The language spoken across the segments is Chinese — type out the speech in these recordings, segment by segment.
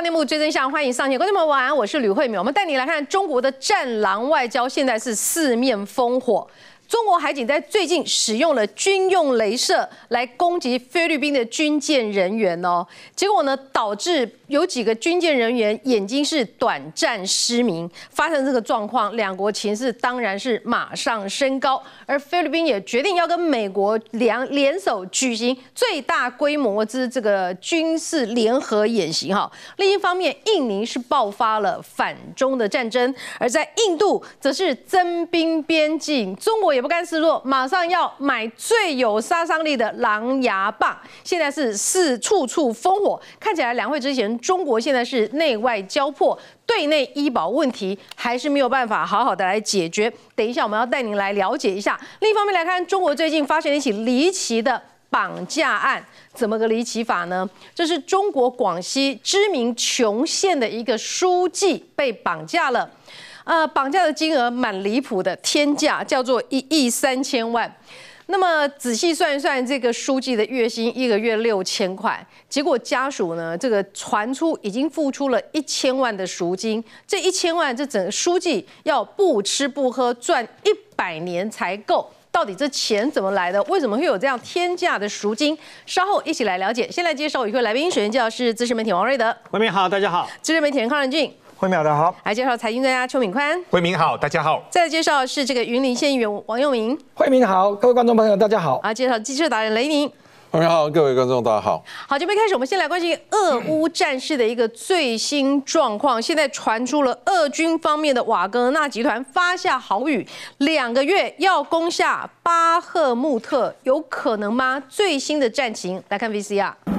内幕追真相，欢迎上线，观众们晚安，我是吕慧敏，我们带你来看中国的战狼外交，现在是四面烽火。中国海警在最近使用了军用镭射来攻击菲律宾的军舰人员哦，结果呢导致有几个军舰人员眼睛是短暂失明，发生这个状况，两国情势当然是马上升高，而菲律宾也决定要跟美国联联手举行最大规模之这个军事联合演习哈。另一方面，印尼是爆发了反中的战争，而在印度则是增兵边境，中国。也不甘示弱，马上要买最有杀伤力的狼牙棒。现在是是处处烽火，看起来两会之前，中国现在是内外交迫，对内医保问题还是没有办法好好的来解决。等一下我们要带您来了解一下。另一方面来看，中国最近发生了一起离奇的绑架案，怎么个离奇法呢？这是中国广西知名穷县的一个书记被绑架了。呃，绑架的金额蛮离谱的，天价叫做一亿三千万。那么仔细算一算，这个书记的月薪一个月六千块，结果家属呢，这个传出已经付出了一千万的赎金，这一千万，这整个书记要不吃不喝赚一百年才够。到底这钱怎么来的？为什么会有这样天价的赎金？稍后一起来了解。先来介绍一位来宾，首先介绍是资深媒体王瑞德。外面好，大家好。资深媒体人康仁俊。慧淼的好，来介绍财经专家邱敏宽。慧明好，大家好。再来介绍是这个云林县议员王佑明。慧明好，各位观众朋友大家好。啊，介绍机车达人雷宁。慧明好，各位观众大家好。好，这边开始，我们先来关心俄乌战事的一个最新状况。现在传出了俄军方面的瓦格纳集团发下豪语，两个月要攻下巴赫穆特，有可能吗？最新的战情来看 VCR。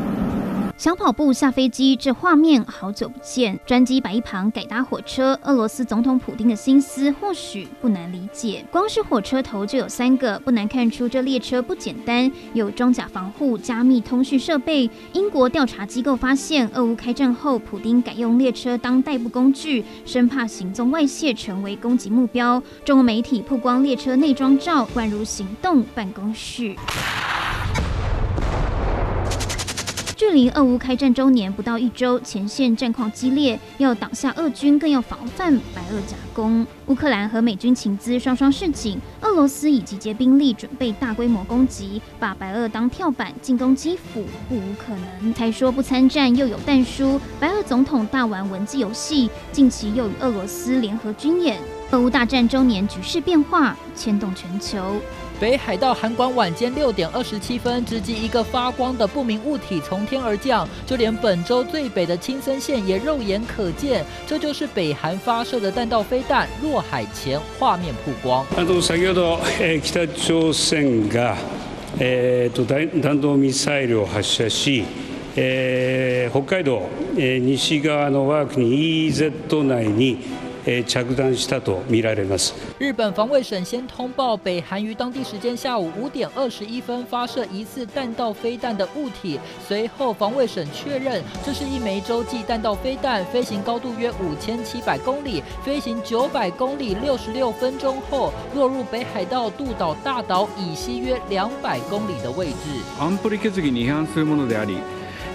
小跑步下飞机，这画面好久不见。专机摆一旁改搭火车，俄罗斯总统普京的心思或许不难理解。光是火车头就有三个，不难看出这列车不简单，有装甲防护、加密通讯设备。英国调查机构发现，俄乌开战后，普京改用列车当代步工具，生怕行踪外泄成为攻击目标。中国媒体曝光列车内装照，宛如行动办公室。距离俄乌开战周年不到一周，前线战况激烈，要挡下俄军，更要防范白俄夹攻。乌克兰和美军情资双双示警，俄罗斯已集结兵力，准备大规模攻击，把白俄当跳板进攻基辅，不无可能。才说不参战，又有弹书。白俄总统大玩文字游戏，近期又与俄罗斯联合军演。俄乌大战周年，局势变化牵动全球。北海道函馆晚间六点二十七分，直击一个发光的不明物体从天而降，就连本州最北的青森县也肉眼可见。这就是北韩发射的弹道飞弹落海前画面曝光。あの先ほど北朝鮮がえと弾道ミサイルを発射し、え北海道西側の我が国 EZ 内に。 着弾したとみられます。日本防卫省先通报，北韩于当地时间下午五点二十一分发射疑似弹道飞弹的物体，随后防卫省确认这是一枚洲际弹道飞弹，飞行高度約五千七百公里，飞行九百公里六十六分钟后落入北海道渡岛大岛以西约两百公里的位置。安保理決議に違反するものであり、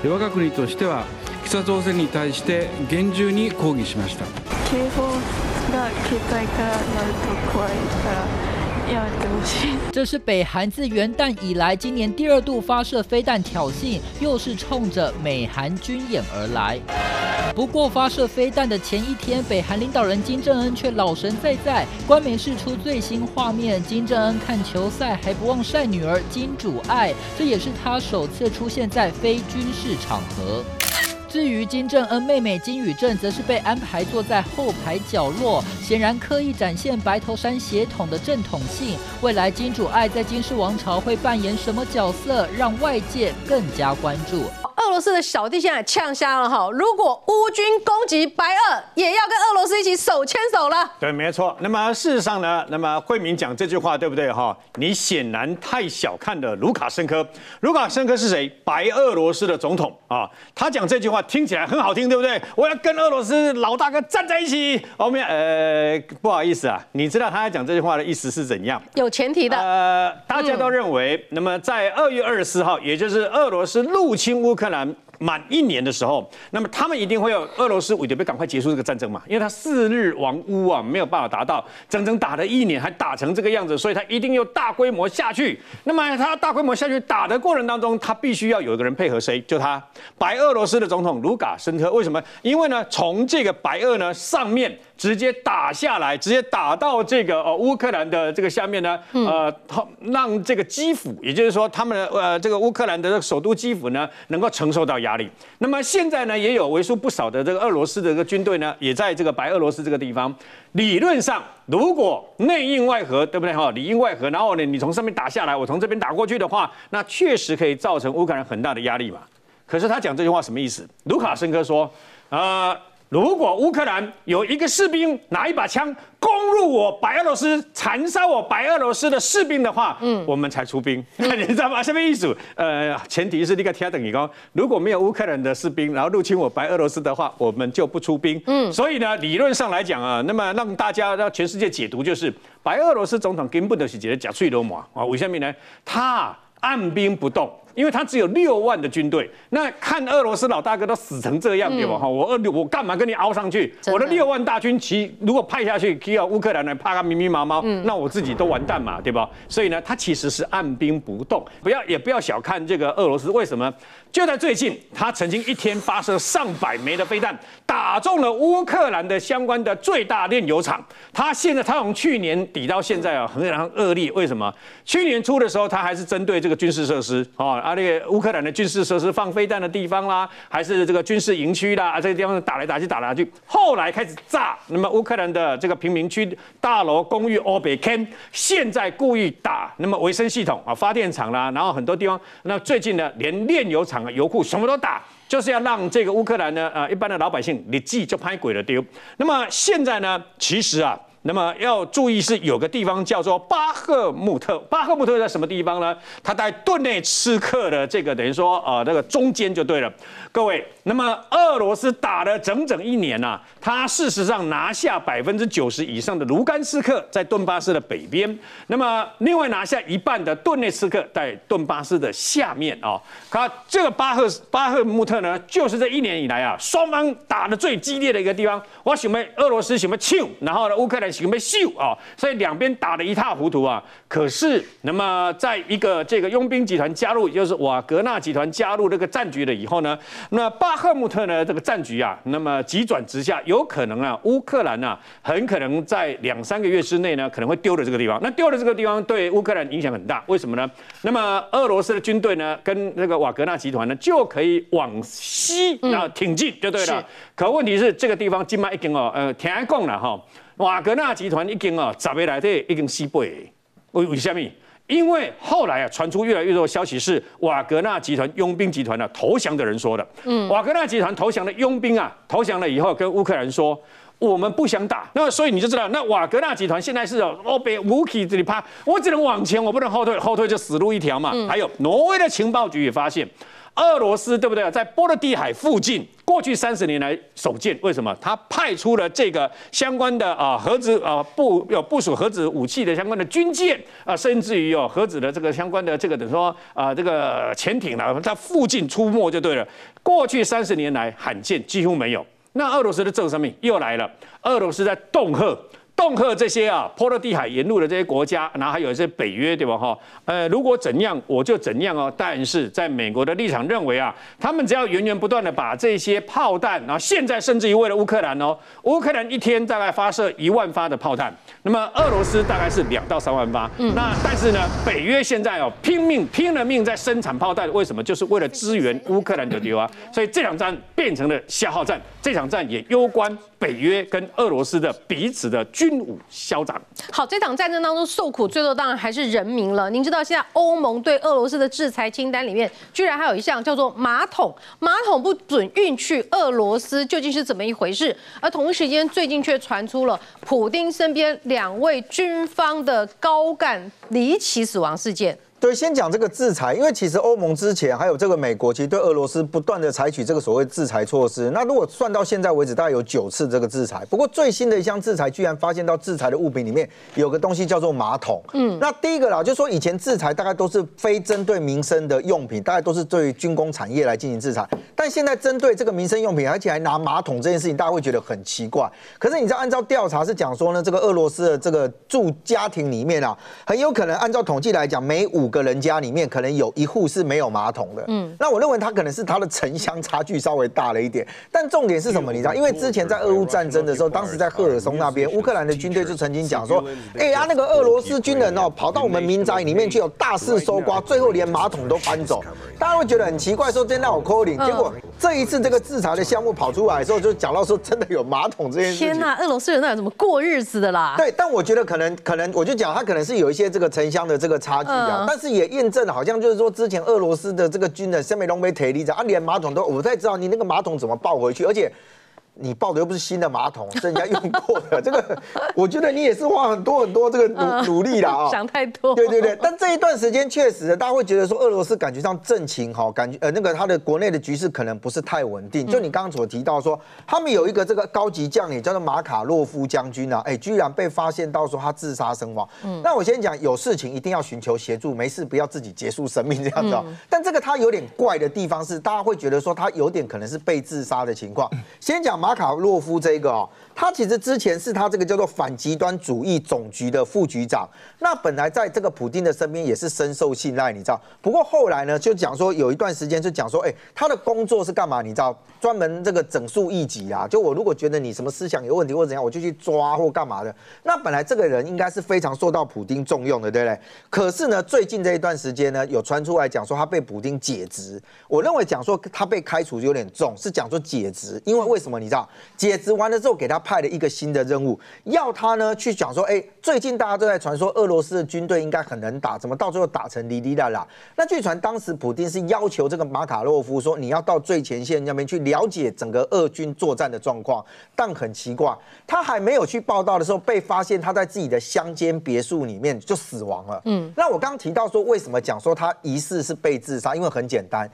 我が国としては 北朝鮮に対して厳重に抗議しました。警報が携帯から鳴ると怖いからやめてほしい。这是北韩自元旦以来今年第二度发射飞弹挑衅，又是冲着美韩军演而来。不过发射飞弹的前一天，北韩领导人金正恩却老神在在。官媒释出最新画面，金正恩看球赛还不忘晒女儿金主爱，这也是他首次出现在非军事场合。 至于金正恩妹妹金宇镇，则是被安排坐在后排角落，显然刻意展现白头山血统的正统性。未来金主爱在金氏王朝会扮演什么角色，让外界更加关注。俄罗斯的小弟现在呛瞎了哈！如果乌军攻击白俄，也要跟俄罗斯一起手牵手了。对，没错。那么事实上呢？那么惠民讲这句话对不对哈？你显然太小看了卢卡申科。卢卡申科是谁？白俄罗斯的总统啊！他讲这句话听起来很好听，对不对？我要跟俄罗斯老大哥站在一起。后面呃，不好意思啊，你知道他讲这句话的意思是怎样？有前提的。呃，大家都认为，那么在二月二十四号，也就是俄罗斯入侵乌克兰。满一年的时候，那么他们一定会有俄罗斯为了要赶快结束这个战争嘛，因为他四日亡乌啊，没有办法达到，整整打了一年还打成这个样子，所以他一定要大规模下去。那么他大规模下去打的过程当中，他必须要有一个人配合谁？就他白俄罗斯的总统卢卡申科。为什么？因为呢，从这个白俄呢上面。直接打下来，直接打到这个呃乌克兰的这个下面呢，呃，让这个基辅，也就是说他们的呃这个乌克兰的首都基辅呢，能够承受到压力。那么现在呢，也有为数不少的这个俄罗斯的这个军队呢，也在这个白俄罗斯这个地方。理论上，如果内应外合，对不对哈？里应外合，然后呢，你从上面打下来，我从这边打过去的话，那确实可以造成乌克兰很大的压力嘛。可是他讲这句话什么意思？卢卡申科说，呃。如果乌克兰有一个士兵拿一把枪攻入我白俄罗斯，残杀我白俄罗斯的士兵的话，嗯，我们才出兵，你知道吗？什么意思？呃，前提是你个天等于高，如果没有乌克兰的士兵，然后入侵我白俄罗斯的话，我们就不出兵。嗯，所以呢，理论上来讲啊，那么让大家让全世界解读就是白俄罗斯总统根本就是觉得假脆罗马啊，为什么呢？他按兵不动。因为他只有六万的军队，那看俄罗斯老大哥都死成这样，对吧？哈，我二我干嘛跟你凹上去？我的六万大军其如果派下去，需要乌克兰来怕个密密麻麻，那我自己都完蛋嘛，对吧？所以呢，他其实是按兵不动，不要也不要小看这个俄罗斯，为什么？就在最近，他曾经一天发射上百枚的飞弹，打中了乌克兰的相关的最大炼油厂。他现在他从去年底到现在啊，很常恶劣。为什么？去年初的时候，他还是针对这个军事设施啊，啊，那个乌克兰的军事设施放飞弹的地方啦，还是这个军事营区啦，这个地方打来打去打来打去。后来开始炸，那么乌克兰的这个平民区大楼、公寓、欧北 Ken，现在故意打那么卫生系统啊、发电厂啦，然后很多地方，那最近呢，连炼油厂。油库什么都打，就是要让这个乌克兰呢，呃，一般的老百姓你自己就拍鬼了丢。那么现在呢，其实啊。那么要注意是有个地方叫做巴赫穆特，巴赫穆特在什么地方呢？它在顿内茨克的这个等于说呃那个中间就对了。各位，那么俄罗斯打了整整一年呐，它事实上拿下百分之九十以上的卢甘斯克在顿巴斯的北边，那么另外拿下一半的顿内茨克在顿巴斯的下面啊。它这个巴赫巴赫穆特呢，就是这一年以来啊，双方打的最激烈的一个地方。我想问俄罗斯什么庆，然后呢乌克兰。准备秀啊，所以两边打得一塌糊涂啊。可是，那么在一个这个佣兵集团加入，也就是瓦格纳集团加入这个战局了以后呢，那巴赫穆特呢这个战局啊，那么急转直下，有可能啊，乌克兰呢很可能在两三个月之内呢可能会丢了这个地方。那丢了这个地方对乌克兰影响很大，为什么呢？那么俄罗斯的军队呢跟那个瓦格纳集团呢就可以往西啊挺进就对了。可问题是这个地方今麦一经哦呃听讲了哈。瓦格纳集团已经啊，十月来的已经西北，为为什么？因为后来啊，传出越来越多的消息是瓦格纳集团佣兵集团的投降的人说的。嗯，瓦格纳集团投降的佣兵啊，投降了以后跟乌克兰说，我们不想打。那所以你就知道，那瓦格纳集团现在是哦，北乌克这里怕，我只能往前，我不能后退，后退就死路一条嘛。还有挪威的情报局也发现。俄罗斯对不对？在波罗的海附近，过去三十年来首见。为什么？他派出了这个相关的啊核子啊部有部署核子武器的相关的军舰啊，甚至于有核子的这个相关的这个等于说啊这个潜艇了，在附近出没就对了。过去三十年来罕见，几乎没有。那俄罗斯的这个上面又来了，俄罗斯在恫吓。恫吓这些啊，波罗的海沿路的这些国家，然后还有一些北约，对吧？哈，呃，如果怎样，我就怎样哦。但是在美国的立场认为啊，他们只要源源不断的把这些炮弹，然后现在甚至于为了乌克兰哦，乌克兰一天大概发射一万发的炮弹，那么俄罗斯大概是两到三万发。嗯，那但是呢，北约现在哦拼命拼了命在生产炮弹，为什么？就是为了支援乌克兰的流啊。所以这场战变成了消耗战，这场战也攸关北约跟俄罗斯的彼此的军。武嚣张。好，这场战争当中受苦最多当然还是人民了。您知道现在欧盟对俄罗斯的制裁清单里面，居然还有一项叫做马桶，马桶不准运去俄罗斯，究竟是怎么一回事？而同一时间，最近却传出了普丁身边两位军方的高干离奇死亡事件。对，先讲这个制裁，因为其实欧盟之前还有这个美国，其实对俄罗斯不断的采取这个所谓制裁措施。那如果算到现在为止，大概有九次这个制裁。不过最新的一项制裁，居然发现到制裁的物品里面有个东西叫做马桶。嗯，那第一个啦，就说以前制裁大概都是非针对民生的用品，大概都是对军工产业来进行制裁。但现在针对这个民生用品，而且还拿马桶这件事情，大家会觉得很奇怪。可是你知道，按照调查是讲说呢，这个俄罗斯的这个住家庭里面啊，很有可能按照统计来讲，每五个人家里面。可能有一户是没有马桶的，嗯，那我认为他可能是他的城乡差距稍微大了一点，但重点是什么？你知道，因为之前在俄乌战争的时候，当时在赫尔松那边，乌克兰的军队就曾经讲说，哎呀，那个俄罗斯军人哦，跑到我们民宅里面去，有大肆搜刮，最后连马桶都搬走。大家会觉得很奇怪，说真的我 calling，结果这一次这个制裁的项目跑出来的时候，就讲到说真的有马桶这件事情。天哪，俄罗斯人那有怎么过日子的啦？对，但我觉得可能可能，我就讲他可能是有一些这个城乡的这个差距啊，但是也验证。好像就是说，之前俄罗斯的这个军人，下面龙被铁力子啊，连马桶都我不太知道，你那个马桶怎么抱回去？而且。你抱的又不是新的马桶，是人家用过的。这个，我觉得你也是花很多很多这个努努力的啊。想太多。对对对，但这一段时间确实，大家会觉得说，俄罗斯感觉上政情哈，感觉呃那个他的国内的局势可能不是太稳定。就你刚刚所提到说，他们有一个这个高级将领叫做马卡洛夫将军啊，哎，居然被发现到说他自杀身亡。嗯。那我先讲，有事情一定要寻求协助，没事不要自己结束生命这样子。嗯。但这个他有点怪的地方是，大家会觉得说他有点可能是被自杀的情况。先讲马阿卡洛夫这。这个哦，他其实之前是他这个叫做反极端主义总局的副局长，那本来在这个普京的身边也是深受信赖，你知道。不过后来呢，就讲说有一段时间就讲说，哎，他的工作是干嘛？你知道，专门这个整肃异己啊。就我如果觉得你什么思想有问题或怎样，我就去抓或干嘛的。那本来这个人应该是非常受到普京重用的，对不对？可是呢，最近这一段时间呢，有传出来讲说他被普京解职。我认为讲说他被开除有点重，是讲说解职，因为为什么？你知道解职。完了之后，给他派了一个新的任务，要他呢去讲说，哎，最近大家都在传说俄罗斯的军队应该很能打，怎么到最后打成哩哩啦啦？那据传当时普京是要求这个马卡洛夫说，你要到最前线那边去了解整个俄军作战的状况。但很奇怪，他还没有去报道的时候，被发现他在自己的乡间别墅里面就死亡了。嗯，那我刚刚提到说，为什么讲说他疑似是被自杀？因为很简单，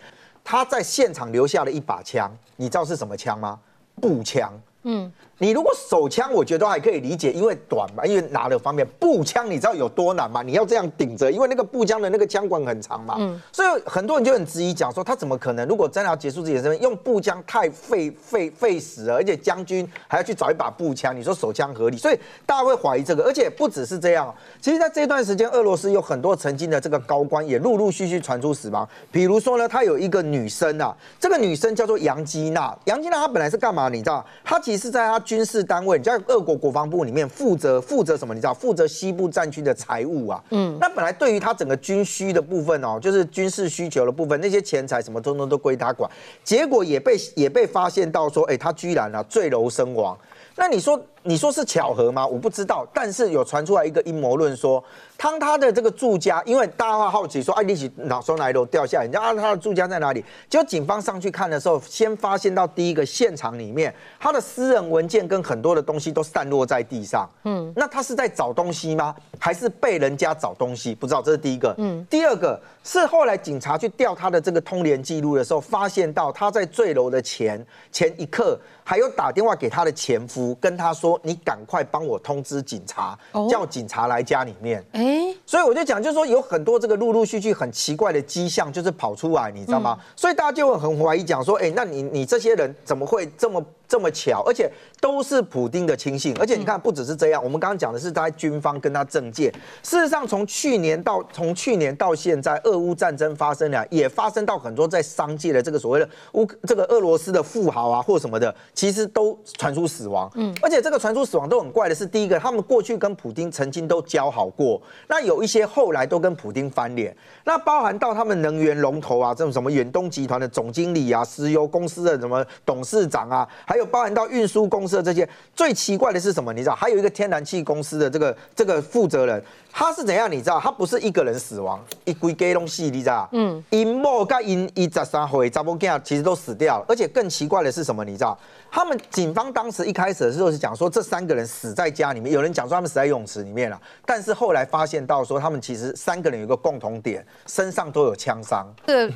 他在现场留下了一把枪，你知道是什么枪吗？步枪。嗯，你如果手枪，我觉得还可以理解，因为短嘛，因为拿的方便。步枪你知道有多难吗？你要这样顶着，因为那个步枪的那个枪管很长嘛。嗯，所以很多人就很质疑，讲说他怎么可能？如果真的要结束自己的生命，用步枪太费费费时了，而且将军还要去找一把步枪，你说手枪合理？所以大家会怀疑这个。而且不只是这样，其实在这段时间，俄罗斯有很多曾经的这个高官也陆陆续续传出死亡。比如说呢，他有一个女生啊，这个女生叫做杨基娜。杨基娜她本来是干嘛？你知道，她其实。是在他军事单位，你在俄国国防部里面负责负责什么？你知道，负责西部战区的财务啊。嗯，那本来对于他整个军需的部分哦，就是军事需求的部分，那些钱财什么通通都归他管。结果也被也被发现到说，哎，他居然啊坠楼身亡。那你说？你说是巧合吗？我不知道，但是有传出来一个阴谋论说，当他的这个住家，因为大家会好奇说，哎，你起哪从哪一楼掉下来？你知道他的住家在哪里？结果警方上去看的时候，先发现到第一个现场里面，他的私人文件跟很多的东西都散落在地上。嗯，那他是在找东西吗？还是被人家找东西？不知道，这是第一个。嗯，第二个是后来警察去调他的这个通联记录的时候，发现到他在坠楼的前前一刻，还有打电话给他的前夫，跟他说。你赶快帮我通知警察，叫警察来家里面。哎，所以我就讲，就是说有很多这个陆陆续续很奇怪的迹象，就是跑出来，你知道吗？所以大家就会很怀疑，讲说，哎，那你你这些人怎么会这么？这么巧，而且都是普丁的亲信，而且你看，不只是这样，我们刚刚讲的是他军方跟他政界。事实上，从去年到从去年到现在，俄乌战争发生了，也发生到很多在商界的这个所谓的乌这个俄罗斯的富豪啊或什么的，其实都传出死亡。嗯，而且这个传出死亡都很怪的是，第一个，他们过去跟普丁曾经都交好过，那有一些后来都跟普丁翻脸，那包含到他们能源龙头啊，这种什么远东集团的总经理啊，石油公司的什么董事长啊，还还有包含到运输公司的这些，最奇怪的是什么？你知道，还有一个天然气公司的这个这个负责人，他是怎样？你知道，他不是一个人死亡，一规家东西，你知道？嗯，因某跟因一十三回查某囝其实都死掉了，而且更奇怪的是什么？你知道，他们警方当时一开始的时候是讲说这三个人死在家里面，有人讲说他们死在泳池里面了，但是后来发现到说他们其实三个人有一个共同点，身上都有枪伤。这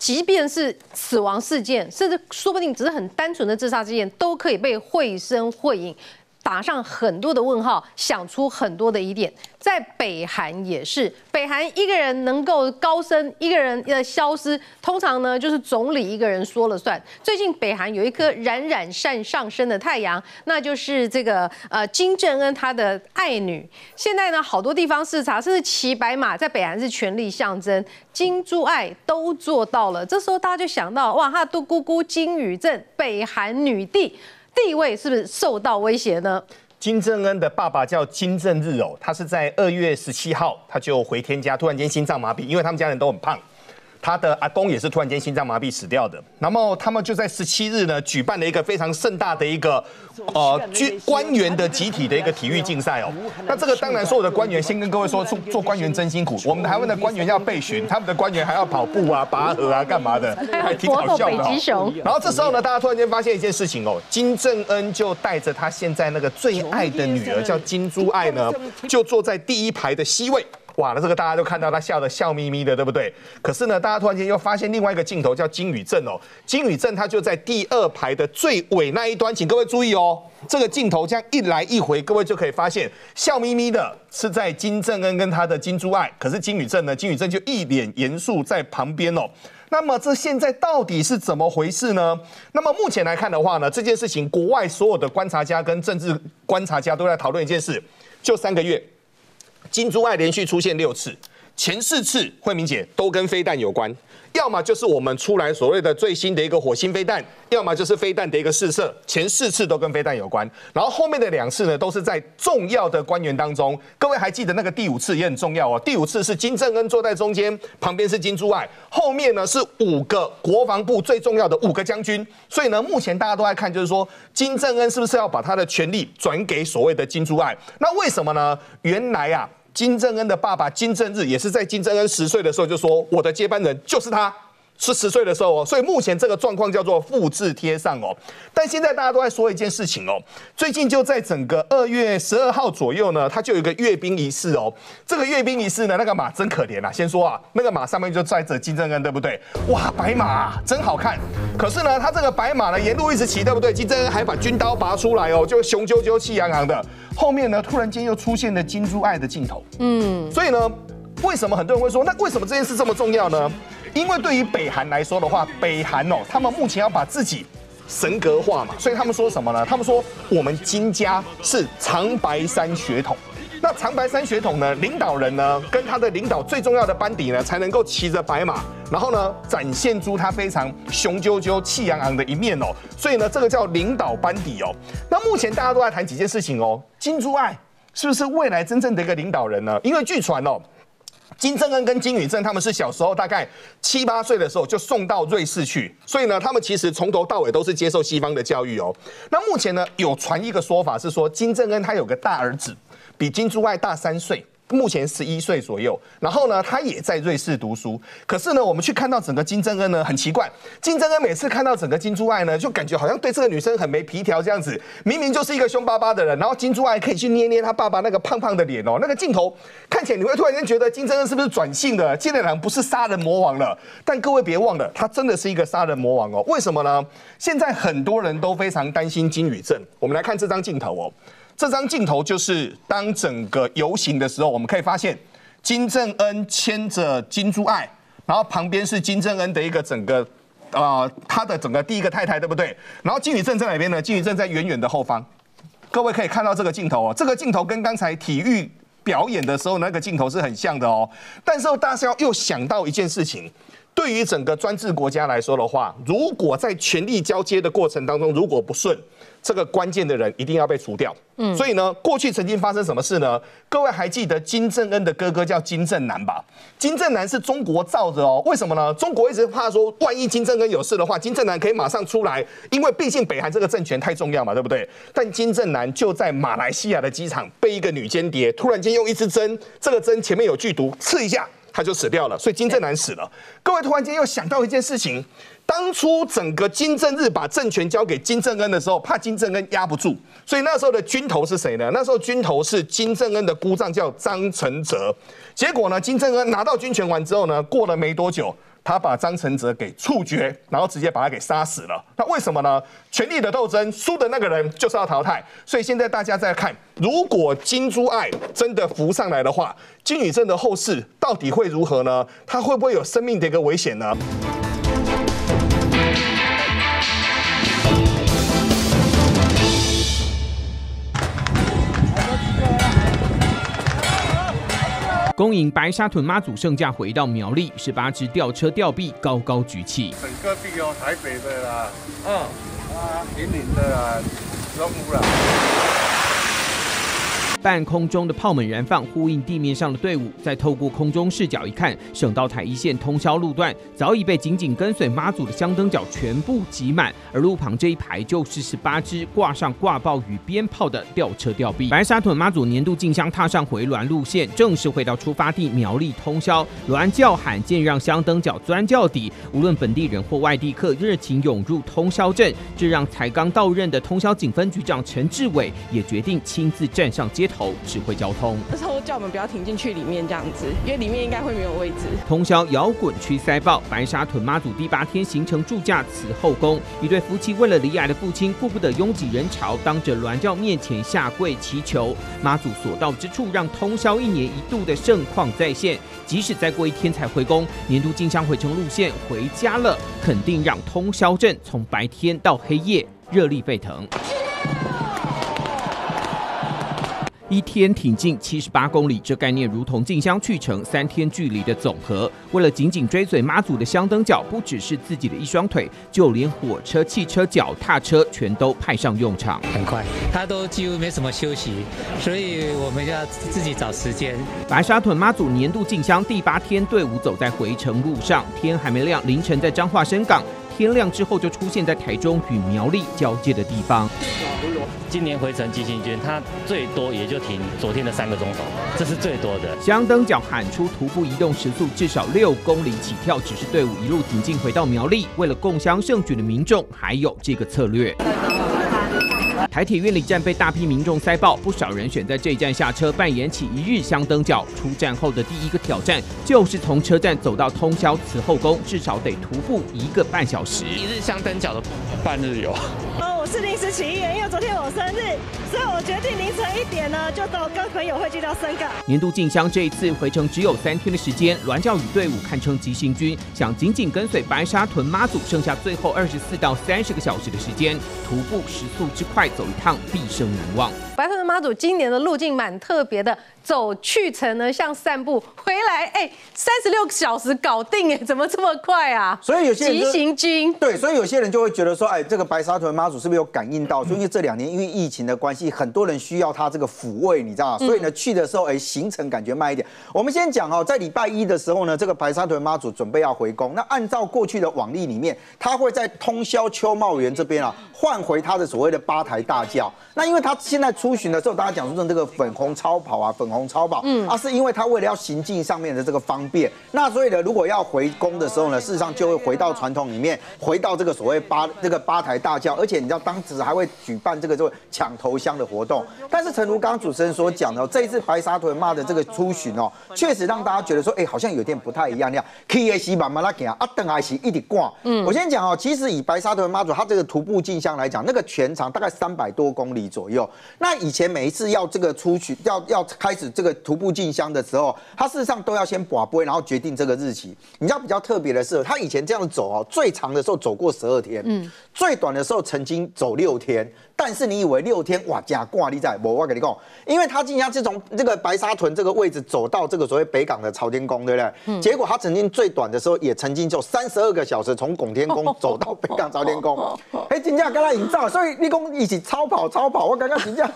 即便是死亡事件，甚至说不定只是很单纯的自杀事件，都可以被绘声绘影。打上很多的问号，想出很多的疑点。在北韩也是，北韩一个人能够高升，一个人的消失，通常呢就是总理一个人说了算。最近北韩有一颗冉冉上上升的太阳，那就是这个呃金正恩他的爱女。现在呢好多地方视察，甚至骑白马，在北韩是权力象征。金珠爱都做到了，这时候大家就想到，哇，他的姑姑金宇镇，北韩女帝。地位是不是受到威胁呢？金正恩的爸爸叫金正日哦，他是在二月十七号他就回天家，突然间心脏麻痹，因为他们家人都很胖。他的阿公也是突然间心脏麻痹死掉的。那么他们就在十七日呢，举办了一个非常盛大的一个呃军官员的集体的一个体育竞赛哦。那这个当然所有的官员先跟各位说，做做官员真辛苦。我们台湾的官员要备巡，他们的官员还要跑步啊、拔河啊、干嘛的，还挺好笑的。然后这时候呢，大家突然间发现一件事情哦，金正恩就带着他现在那个最爱的女儿叫金珠爱呢，就坐在第一排的 C 位。哇，这个大家都看到他笑的笑眯眯的，对不对？可是呢，大家突然间又发现另外一个镜头，叫金宇镇哦。金宇镇他就在第二排的最尾那一端，请各位注意哦。这个镜头这样一来一回，各位就可以发现，笑眯眯的是在金正恩跟他的金珠爱，可是金宇镇呢，金宇镇就一脸严肃在旁边哦。那么这现在到底是怎么回事呢？那么目前来看的话呢，这件事情国外所有的观察家跟政治观察家都在讨论一件事，就三个月。金珠爱连续出现六次，前四次惠明姐都跟飞弹有关，要么就是我们出来所谓的最新的一个火星飞弹，要么就是飞弹的一个试射，前四次都跟飞弹有关。然后后面的两次呢，都是在重要的官员当中。各位还记得那个第五次也很重要哦，第五次是金正恩坐在中间，旁边是金珠爱，后面呢是五个国防部最重要的五个将军。所以呢，目前大家都在看，就是说金正恩是不是要把他的权力转给所谓的金珠爱？那为什么呢？原来啊。金正恩的爸爸金正日也是在金正恩十岁的时候就说：“我的接班人就是他。”是十岁的时候哦，所以目前这个状况叫做复制贴上哦。但现在大家都在说一件事情哦，最近就在整个二月十二号左右呢，它就有一个阅兵仪式哦。这个阅兵仪式呢，那个马真可怜啊。先说啊，那个马上面就载着金正恩，对不对？哇，白马真好看。可是呢，他这个白马呢，沿路一直骑，对不对？金正恩还把军刀拔出来哦，就雄赳赳、气昂昂的。后面呢，突然间又出现了金珠爱的镜头。嗯，所以呢，为什么很多人会说，那为什么这件事这么重要呢？因为对于北韩来说的话，北韩哦，他们目前要把自己神格化嘛，所以他们说什么呢？他们说我们金家是长白山血统。那长白山血统呢，领导人呢，跟他的领导最重要的班底呢，才能够骑着白马，然后呢，展现出他非常雄赳赳、气昂昂的一面哦。所以呢，这个叫领导班底哦。那目前大家都在谈几件事情哦，金珠爱是不是未来真正的一个领导人呢？因为据传哦。金正恩跟金宇镇他们是小时候大概七八岁的时候就送到瑞士去，所以呢，他们其实从头到尾都是接受西方的教育哦。那目前呢，有传一个说法是说，金正恩他有个大儿子，比金珠爱大三岁。目前十一岁左右，然后呢，他也在瑞士读书。可是呢，我们去看到整个金正恩呢，很奇怪。金正恩每次看到整个金珠爱呢，就感觉好像对这个女生很没皮条这样子。明明就是一个凶巴巴的人，然后金珠爱可以去捏捏他爸爸那个胖胖的脸哦，那个镜头看起来你会突然间觉得金正恩是不是转性的？金正恩不是杀人魔王了。但各位别忘了，他真的是一个杀人魔王哦。为什么呢？现在很多人都非常担心金宇镇。我们来看这张镜头哦。这张镜头就是当整个游行的时候，我们可以发现金正恩牵着金珠爱，然后旁边是金正恩的一个整个啊，他的整个第一个太太，对不对？然后金宇镇在哪边呢？金宇镇在远远的后方。各位可以看到这个镜头哦，这个镜头跟刚才体育表演的时候那个镜头是很像的哦。但是大家要又想到一件事情，对于整个专制国家来说的话，如果在权力交接的过程当中如果不顺。这个关键的人一定要被除掉。嗯，所以呢，过去曾经发生什么事呢？各位还记得金正恩的哥哥叫金正男吧？金正男是中国造的哦。为什么呢？中国一直怕说，万一金正恩有事的话，金正男可以马上出来，因为毕竟北韩这个政权太重要嘛，对不对？但金正男就在马来西亚的机场被一个女间谍突然间用一支针，这个针前面有剧毒，刺一下。他就死掉了，所以金正男死了。各位突然间又想到一件事情，当初整个金正日把政权交给金正恩的时候，怕金正恩压不住，所以那时候的军头是谁呢？那时候军头是金正恩的姑丈，叫张承泽。结果呢，金正恩拿到军权完之后呢，过了没多久。他把张承泽给处决，然后直接把他给杀死了。那为什么呢？权力的斗争，输的那个人就是要淘汰。所以现在大家在看，如果金珠爱真的浮上来的话，金宇镇的后事到底会如何呢？他会不会有生命的一个危险呢？恭迎白沙屯妈祖圣驾回到苗栗，十八支吊车吊臂高高举起。整个地哦，台北的啦，嗯，啊，云林的啦，中部啦。半空中的炮门燃放，呼应地面上的队伍。再透过空中视角一看，省道台一线通宵路段早已被紧紧跟随妈祖的香灯脚全部挤满，而路旁这一排就是十八支挂上挂炮与鞭炮的吊车吊臂。白沙屯妈祖年度进香踏上回銮路线，正式回到出发地苗栗通宵。銮叫喊渐让香灯脚钻轿底，无论本地人或外地客，热情涌入通宵镇，这让才刚到任的通宵警分局长陈志伟也决定亲自站上街。头指挥交通，那时候叫我们不要停进去里面这样子，因为里面应该会没有位置。通宵摇滚区塞爆，白沙屯妈祖第八天行程驻驾此后宫，一对夫妻为了离癌的父亲，顾不得拥挤人潮，当着銮轿面前下跪祈求妈祖所到之处，让通宵一年一度的盛况再现。即使再过一天才回宫，年度进香回程路线回家了，肯定让通宵镇从白天到黑夜热力沸腾。一天挺进七十八公里，这概念如同进香去程三天距离的总和。为了紧紧追随妈祖的香灯脚，不只是自己的一双腿，就连火车、汽车、脚踏车全都派上用场。很快，他都几乎没什么休息，所以我们要自己找时间。白沙屯妈祖年度进香第八天，队伍走在回程路上，天还没亮，凌晨在彰化深港。天亮之后就出现在台中与苗栗交界的地方。今年回程急行军，它最多也就停昨天的三个钟头，这是最多的。香灯脚喊出徒步移动时速至少六公里起跳，只是队伍一路挺进回到苗栗，为了共襄盛举的民众还有这个策略。台铁院里站被大批民众塞爆，不少人选在这一站下车，扮演起一日香灯脚。出站后的第一个挑战就是从车站走到通宵慈后宫，至少得徒步一个半小时。一日香灯脚的半日游。哦，我是临时起意，因为昨天我生日，所以我决定凌晨一点呢就到跟朋友会聚到深港。年度进香这一次回程只有三天的时间，栾教宇队伍堪称急行军，想紧紧跟随白沙屯妈祖，剩下最后二十四到三十个小时的时间，徒步时速之快。走一趟，毕生难忘。白头的妈祖今年的路径蛮特别的。走去程呢，像散步回来，哎，三十六个小时搞定，哎，怎么这么快啊？所以有些人急行军，对，所以有些人就会觉得说，哎，这个白沙屯妈祖是不是有感应到？所以因为这两年因为疫情的关系，很多人需要他这个抚慰，你知道吗？所以呢，去的时候，哎，行程感觉慢一点。我们先讲哦，在礼拜一的时候呢，这个白沙屯妈祖准备要回宫。那按照过去的往例里面，他会在通宵秋茂园这边啊，换回他的所谓的八台大叫。那因为他现在出巡的时候，大家讲说这个粉红超跑啊，粉红超跑，嗯，啊，是因为他为了要行进上面的这个方便，那所以呢，如果要回宫的时候呢，事实上就会回到传统里面，回到这个所谓八这个八台大轿，而且你知道当时还会举办这个就抢头香的活动。但是，诚如刚刚主持人所讲的，这一次白沙屯妈的这个出巡哦，确实让大家觉得说，哎，好像有点不太一样那样。K A C 慢慢拉给啊，等还是一直挂。嗯，我先讲哦，其实以白沙屯妈祖他这个徒步进香来讲，那个全长大概三百多公里左右。那以前每一次要这个出去要要开始这个徒步进香的时候，他事实上都要先把杯，然后决定这个日期。你知道比较特别的是，他以前这样走哦，最长的时候走过十二天，嗯，最短的时候曾经走六天。但是你以为六天哇假挂你在？我我跟你讲，因为他今天是从这个白沙屯这个位置走到这个所谓北港的朝天宫，对不对？嗯。结果他曾经最短的时候也曾经就三十二个小时从拱天宫 走到北港朝天宫。哎，金价跟他营造，所以立功一起超跑超跑，我刚刚金价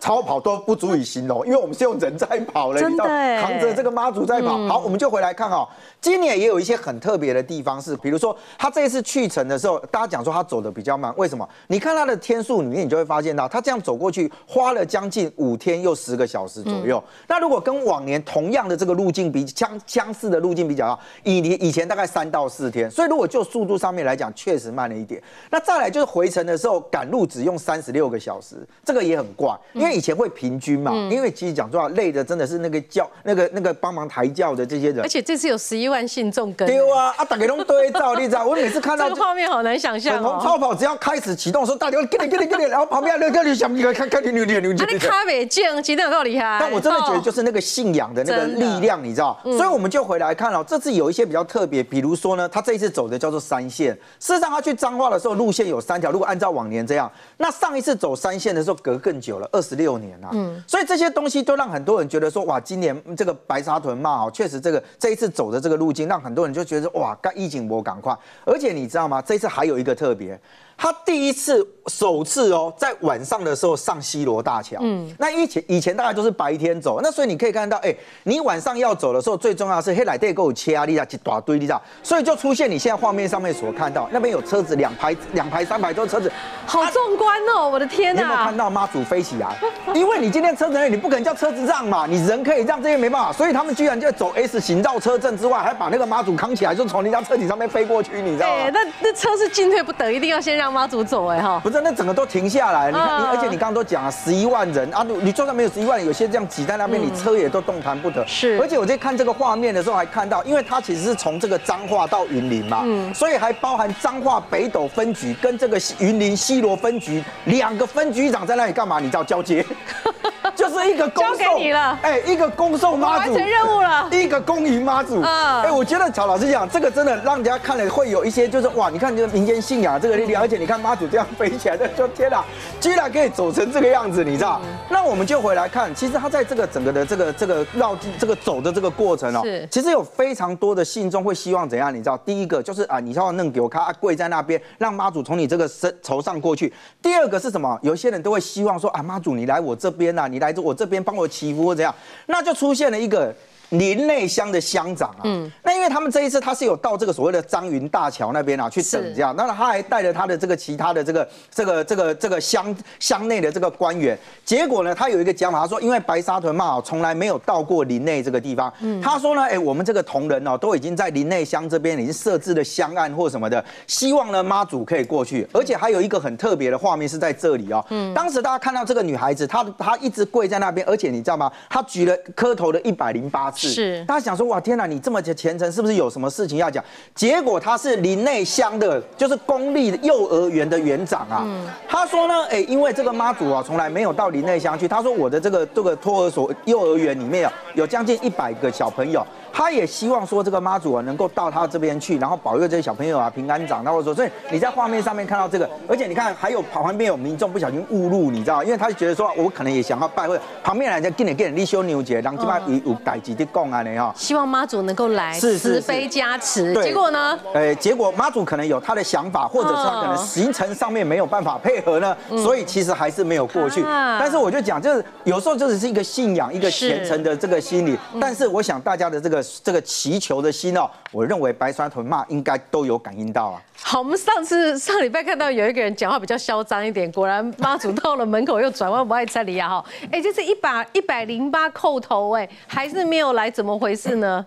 超跑都不足以形容，因为我们是用人在跑了，你知道，扛着这个妈祖在跑。好，我们就回来看哈，今年也有一些很特别的地方是，比如说他这一次去程的时候，大家讲说他走的比较慢，为什么？你看他的天数里面。面，你就会发现到他这样走过去花了将近五天又十个小时左右。那如果跟往年同样的这个路径比相相似的路径比较，以你以前大概三到四天，所以如果就速度上面来讲，确实慢了一点。那再来就是回程的时候赶路只用三十六个小时，这个也很怪，因为以前会平均嘛，因为其实讲实话累的真的是那个轿那个那个帮忙抬轿的这些人，而且这次有十一万信众跟。对啊，啊大家都对照，你知道？我每次看到 这个画面好难想象粉红超跑只要开始启动的时候，大家给你给你给你，然后旁边那个你想你看看你你你你，你卡北剑其实有够厉害。但我真的觉得就是那个信仰的那个力量，你知道？所以我们就回来看了，这次有一些比较特别，比如说呢，他这一次走的叫做三线。事实上，他去彰化的时候路线有三条，如果按照往年这样，那上一次走三线的时候隔更久了，二十六年啊。嗯。所以这些东西都让很多人觉得说，哇，今年这个白沙屯嘛，哦，确实这个这一次走的这个路径，让很多人就觉得哇，该疫情我赶快。而且你知道吗？这次还有一个特别。他第一次、首次哦，在晚上的时候上西罗大桥。嗯，那以前以前大概都是白天走，那所以你可以看到，哎，你晚上要走的时候，最重要是黑奶带够切啊，你啊一大堆，你知道，所以就出现你现在画面上面所看到，那边有车子，两排、两排、三排都是车子，好壮观哦！我的天哪！有没有看到妈祖飞起来？因为你今天车子你不可能叫车子让嘛，你人可以让，这些没办法，所以他们居然就走 S 型绕车阵之外，还把那个妈祖扛起来，就从人家车顶上面飞过去，你知道吗？那那车是进退不得，一定要先让妈祖走，哎哈。不是，那整个都停下来。你看，你而且你刚刚都讲了十一万人啊，你就算没有十一万人，有些这样挤在那边，你车也都动弹不得。是，而且我在看这个画面的时候，还看到，因为它其实是从这个彰化到云林嘛，嗯，所以还包含彰化北斗分局跟这个云林西罗分局两个分局长在那里干嘛？你知道交接，就是一个交给你了，哎，一个恭送妈祖完成任务了，一个恭迎妈祖。啊，哎，我觉得曹老师讲这个真的让人家看了会有一些就是哇，你看这个民间信仰这个力量，而且你看妈祖这样。飞起来的，就天哪，居然可以走成这个样子，你知道？那我们就回来看，其实他在这个整个的这个这个绕这个走的这个过程哦，其实有非常多的信众会希望怎样？你知道？第一个就是啊，你要弄给我看，跪在那边，让妈祖从你这个身头上过去。第二个是什么？有些人都会希望说啊，妈祖你来我这边呐，你来我这边帮我祈福或怎样，那就出现了一个。林内乡的乡长啊，嗯，那因为他们这一次他是有到这个所谓的张云大桥那边啊去等这样，那他还带着他的这个其他的这个这个这个这个乡乡内的这个官员，结果呢，他有一个讲法，他说因为白沙屯嘛从来没有到过林内这个地方，嗯，他说呢，哎，我们这个同仁哦都已经在林内乡这边已经设置了乡案或什么的，希望呢妈祖可以过去，而且还有一个很特别的画面是在这里哦，嗯，当时大家看到这个女孩子，她她一直跪在那边，而且你知道吗？她举了磕头的一百零八次。是，大家想说哇，天哪，你这么虔诚，是不是有什么事情要讲？结果他是林内乡的，就是公立幼儿园的园长啊。他说呢，哎，因为这个妈祖啊，从来没有到林内乡去。他说我的这个这个托儿所幼儿园里面啊，有将近一百个小朋友。他也希望说这个妈祖啊能够到他这边去，然后保佑这些小朋友啊平安长大。或者说，所以你在画面上面看到这个，而且你看还有旁边有民众不小心误入，你知道因为他就觉得说，我可能也想要拜会。旁边人家跟你跟你修牛节，然后起码有有代志的供啊，你哈。希望妈祖能够来慈悲加持。结果呢？呃，结果妈祖可能有他的想法，或者是他可能行程上面没有办法配合呢，所以其实还是没有过去。但是我就讲，就是有时候就只是一个信仰，一个虔诚的这个心理。但是我想大家的这个这个祈求的心哦，我认为白沙屯骂应该都有感应到啊。好，我们上次上礼拜看到有一个人讲话比较嚣张一点，果然妈祖到了门口又转弯不爱拆里亚哈。哎，这是一百一百零八叩头哎，还是没有来，怎么回事呢？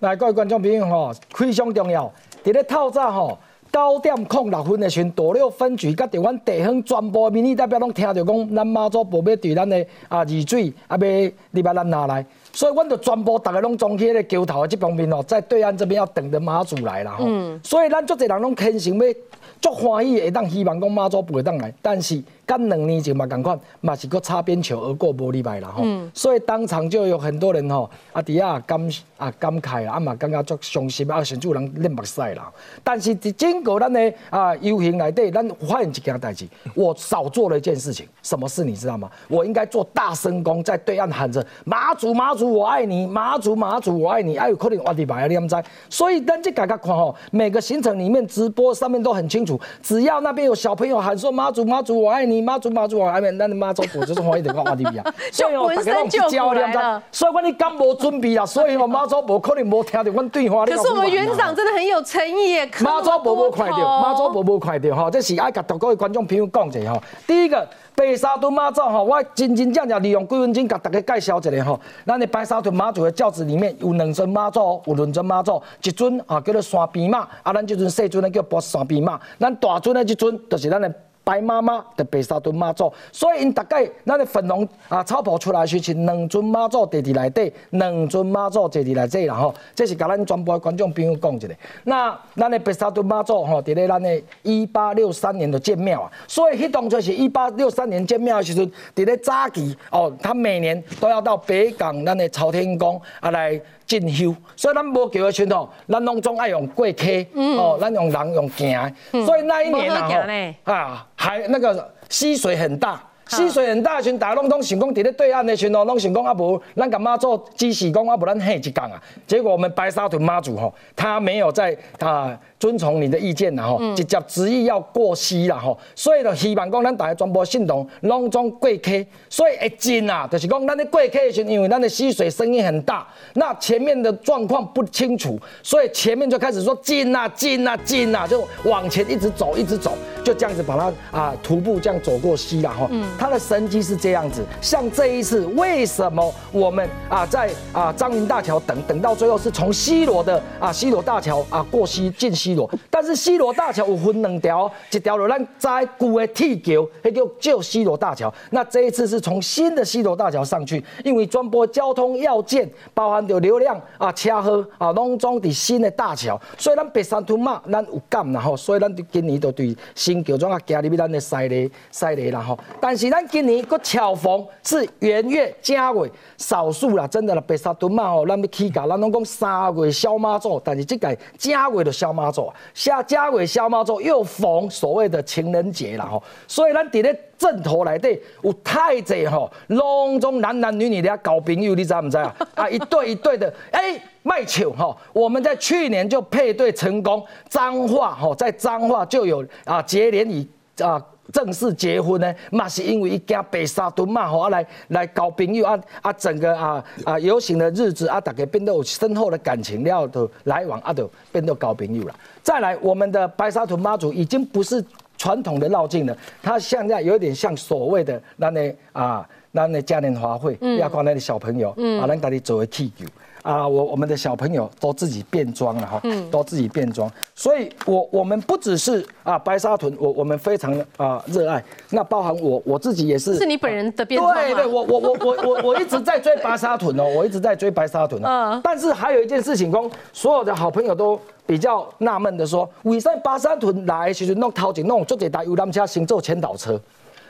来，各位观众朋友吼，非常重要，伫咧透早吼九点空六分的时，大六分局甲台湾地方全部的民意代表拢听到讲，咱妈祖不要对咱的啊雨水啊要入来咱拿来。所以，阮就全部大家拢装起个桥头的这方面哦，在对岸这边要等着妈祖来啦吼。所以，咱足侪人拢虔诚要足欢喜，会当希望讲妈祖不会当来，但是。干两年前嘛，赶快嘛是个擦边球而过无礼拜啦吼，所以当场就有很多人吼，啊底下感啊感慨啊嘛，感觉足伤心啊，甚至有人流目屎啦。但是在整个咱的啊游行内底，咱发现一件代志，我少做了一件事情，什么事你知道吗？我应该做大声公，在对岸喊着马祖马祖我爱你，马祖马祖我爱你，还有可能挖地白啊，你唔知？所以咱这改革看吼，每个行程里面直播上面都很清楚，只要那边有小朋友喊说妈祖妈祖我爱你。妈祖妈祖啊，还没咱的妈祖婆就是欢喜的讲阿弟啊，就浑身就骨来了。所以我你刚无准备啊，所以我妈祖婆可能无听到阮对话。可是我们园长真的很有诚意耶，妈祖婆婆快点，妈祖婆婆快点哈，这是爱甲各位观众朋友讲一下哈。第一个。白沙屯妈祖吼，我真真正正利用几分钟，甲大家介绍一下吼。咱的白沙屯妈祖的轿子里面有两尊妈祖，有两尊妈祖，一尊啊叫做山边妈，啊咱这尊小尊呢叫博山边妈，咱大尊的这尊就是咱的。白妈妈的白沙屯妈祖，所以因大概咱的粉龙啊草袍出来时是两尊妈祖坐伫内底，两尊妈祖坐伫内底啦吼，这是甲咱全部的观众朋友讲一下。那咱的白沙屯妈祖吼，伫咧咱的一八六三年的建庙啊，所以迄当就是一八六三年建庙的时阵，伫咧早期哦，他每年都要到北港咱的朝天宫啊来。进修，所以咱无桥的时候，咱拢总爱用过溪，哦，咱用人用行，所以那一年啊，啊，还那个溪水很大。溪水很大，群大家拢拢想讲伫咧对岸的群哦，拢想讲啊无，咱干嘛做基时讲啊无咱下一天啊？结果我们白沙屯妈祖吼，他没有在啊遵从你的意见啦吼，直接执意要过溪啦吼，所以就希望讲咱大家全部信同拢总过客，所以会进啊，就是讲咱的过客的时，因为咱的溪水声音很大，那前面的状况不清楚，所以前面就开始说进啊进啊进啊，就往前一直走一直走，就这样子把它啊徒步这样走过溪了哈。它的神机是这样子，像这一次，为什么我们啊在啊张云大桥等等到最后是从西罗的啊西罗大桥啊过西进罗，但是西罗大桥有分两条，一条路咱在旧的铁桥，那叫旧西罗大桥。那这一次是从新的西罗大桥上去，因为专播交通要件，包含着流量啊车河啊拢装伫新的大桥，所以咱白山屯嘛，咱有感然后，所以咱今年就对新桥庄啊加入咱的赛雷赛雷然后，但是。咱今年个巧逢是元月正月，少数啦，真的啦，白沙屯嘛吼，咱要起价，咱拢讲三月小马座，但是这个正月的小马座，下正月小妈祖又逢所谓的情人节啦吼，所以咱伫咧阵头内底有太济吼，隆中男男女女的搞朋友，你知唔知啊？啊，一对一对的，哎，卖球吼，我们在去年就配对成功，彰化吼，在彰化就有啊结连理啊。正式结婚呢，嘛是因为一家白沙屯嘛吼，啊来来搞朋友啊啊，整个啊啊游行的日子啊，大家变得有深厚的感情了的来往啊，都变得搞朋友了。再来，我们的白沙屯妈祖已经不是传统的绕境了，它现在有点像所谓的那那啊，那那嘉年华会，要看那的小朋友啊，咱家己做为气球。啊，我我们的小朋友都自己变装了哈，都自己变装，所以我我们不只是啊白沙屯，我我们非常啊热爱，那包含我我自己也是。是你本人的变装对对，我我我我我我一直在追白沙屯哦，我一直在追白沙屯哦。但是还有一件事情，讲所有的好朋友都比较纳闷的说，为什么白沙屯来其实弄掏钱弄做这台游览车行走前导车，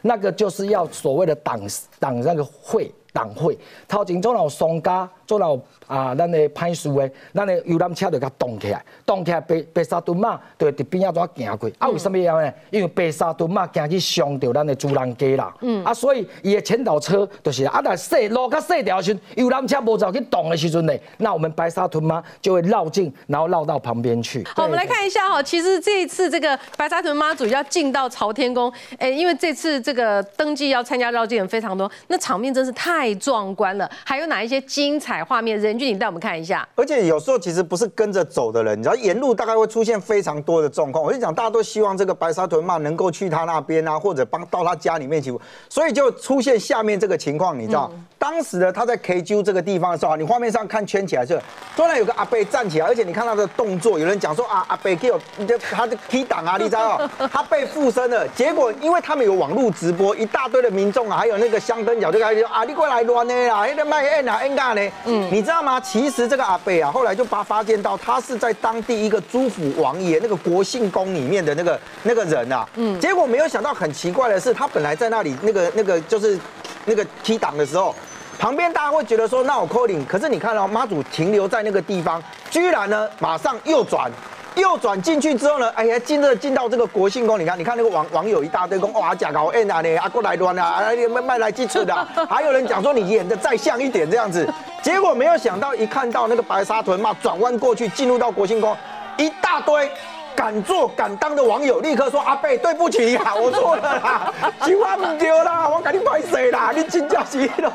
那个就是要所谓的党党那个会党会，掏钱做那松家。做了啊，咱的派出的，咱的游览车就甲动起来，动起来白白沙屯马就伫边仔怎行过？啊，为什么要呢？因为白沙屯马行去伤到咱的主人家啦。嗯。啊，所以伊的前导车就是啊，但细路较细条时，游览车无走去动的时阵呢，那我们白沙屯妈就会绕进，然后绕到旁边去。好，我们来看一下哈，其实这一次这个白沙屯妈祖要进到朝天宫，哎，因为这次这个登记要参加绕境人非常多，那场面真是太壮观了。还有哪一些精彩？画面，任俊，你带我们看一下。而且有时候其实不是跟着走的人，你知道沿路大概会出现非常多的状况。我就讲，大家都希望这个白沙屯嘛能够去他那边啊，或者帮到他家里面去，所以就出现下面这个情况，你知道。当时呢，他在 K 九这个地方的时候，你画面上看圈起来是，突然有个阿贝站起来，而且你看他的动作，有人讲说啊，阿贝给我，他的踢挡啊，你知道 他被附身了。结果因为他们有网络直播，一大堆的民众啊，还有那个香灯脚就开始啊，你过来乱的啦，那个卖 N 啊 N 干呢？嗯，你知道吗？其实这个阿贝啊，后来就发发现到他是在当地一个朱府王爷那个国姓宫里面的那个那个人啊。嗯，结果没有想到很奇怪的是，他本来在那里那个那个就是那个踢档的时候。旁边大家会觉得说那我 calling，可是你看到妈祖停留在那个地方，居然呢马上右转，右转进去之后呢，哎呀进了进到这个国庆宫，你看你看那个网网友一大堆讲哇假搞 N 啊你阿过来乱啊，卖卖来鸡翅的，还有人讲说你演的再像一点这样子，结果没有想到一看到那个白沙屯嘛转弯过去进入到国庆宫，一大堆。敢做敢当的网友立刻说：“阿贝，对不起啊，我错了啦，情话不丢啦，我赶紧拍谁啦？你真假是了。”